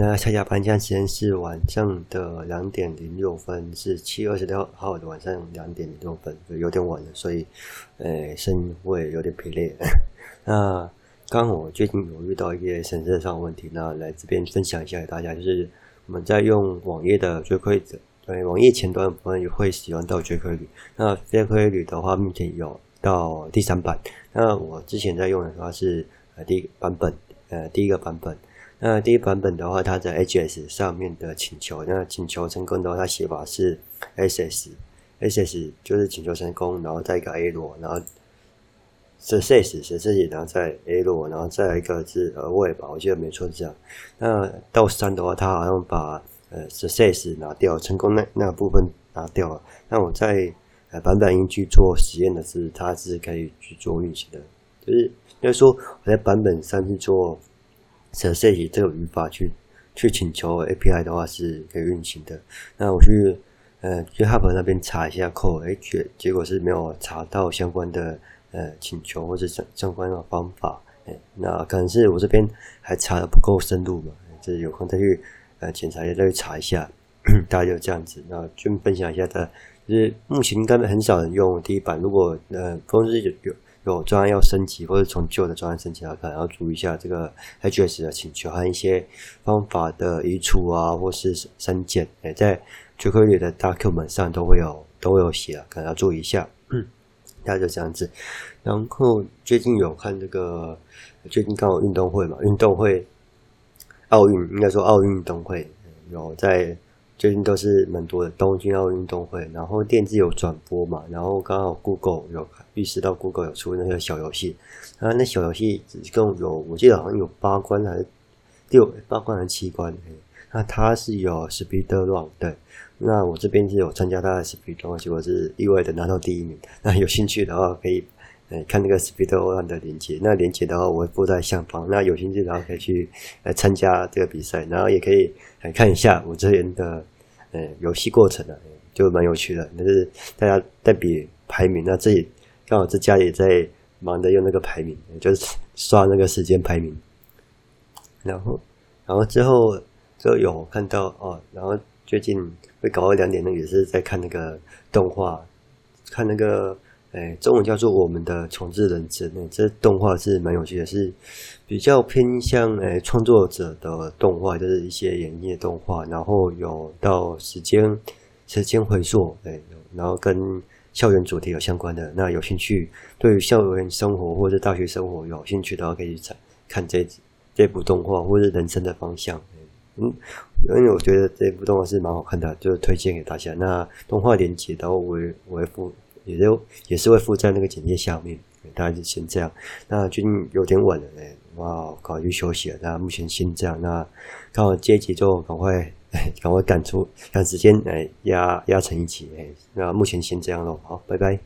大家下下班，时间是晚上的两点零六分，是七月二十六号的晚上两点零六分，有点晚了，所以，呃，声音会有点疲累。那刚好我最近有遇到一些审测上的问题，那来这边分享一下给大家，就是我们在用网页的 jQuery，对，网页前端的部分会使用到 jQuery，那 jQuery 的话目前有到第三版，那我之前在用的话是呃第一个版本，呃第一个版本。那第一版本的话，它在 H S 上面的请求，那请求成功的话，它写法是 SS，SS 就是请求成功，然后再一个 A 罗然后 success，success，然后再 A 罗然后再一个是 await 吧，我记得没错是这样。那到三的话，它好像把呃 success 拿掉，成功那那个部分拿掉了。那我在呃版本一去做实验的是，它是可以去做运行的，就是应该说我在版本三去做。设设计这个语法去去请求 API 的话是可以运行的。那我去呃 GitHub 那边查一下 code，哎，结结果是没有查到相关的呃请求或者相相关的方法。哎，那可能是我这边还查的不够深入嘛，就是有空再去呃检查一下，再去查一下。大概就这样子，那就分享一下的，就是目前应该很少人用第一版。如果呃公司有有。有专案要升级，或者从旧的专案升级来看，要注意一下这个 Ajax 的请求和一些方法的移除啊，或是删减，诶在 jQuery 的 document 上都会有都会有写啊，可能要注意一下。嗯，大概就这样子。然后最近有看这个，最近刚好运动会嘛，运动会，奥运应该说奥运运动会有在。最近都是蛮多的东京奥运动会，然后电视有转播嘛，然后刚好 Google 有预示到 Google 有出那个小游戏，啊，那小游戏一共有，我记得好像有八关还是六八关还是七关，那它是有 Speed Run 对，那我这边是有参加它的 Speed Run，结果是意外的拿到第一名，那有兴趣的话可以。哎，看那个 Speed Run 的链接，那链接的话我会附在下方。那有兴趣的话可以去来参加这个比赛，然后也可以来看一下我这边的呃游戏过程啊，就蛮有趣的。就是大家在比排名，那自己刚好在家也在忙着用那个排名，就是刷那个时间排名。然后，然后之后就有看到哦，然后最近会搞到两点，那也是在看那个动画，看那个。哎，中文叫做《我们的重置人生》。那这动画是蛮有趣的，是比较偏向哎创作者的动画，就是一些演绎动画，然后有到时间时间回溯，哎，然后跟校园主题有相关的。那有兴趣对于校园生活或者大学生活有兴趣的话，可以去看这这部动画，或者人生的方向。嗯，因为我觉得这部动画是蛮好看的，就推荐给大家。那动画连接，然后我我会附。也就也是会附在那个简介下面，大家就先这样。那最近有点晚了嘞，哇，考虑休息了。那目前先这样。那看我接集就赶快，赶快赶出赶时间哎压压成一集。哎，那目前先这样咯。好，拜拜。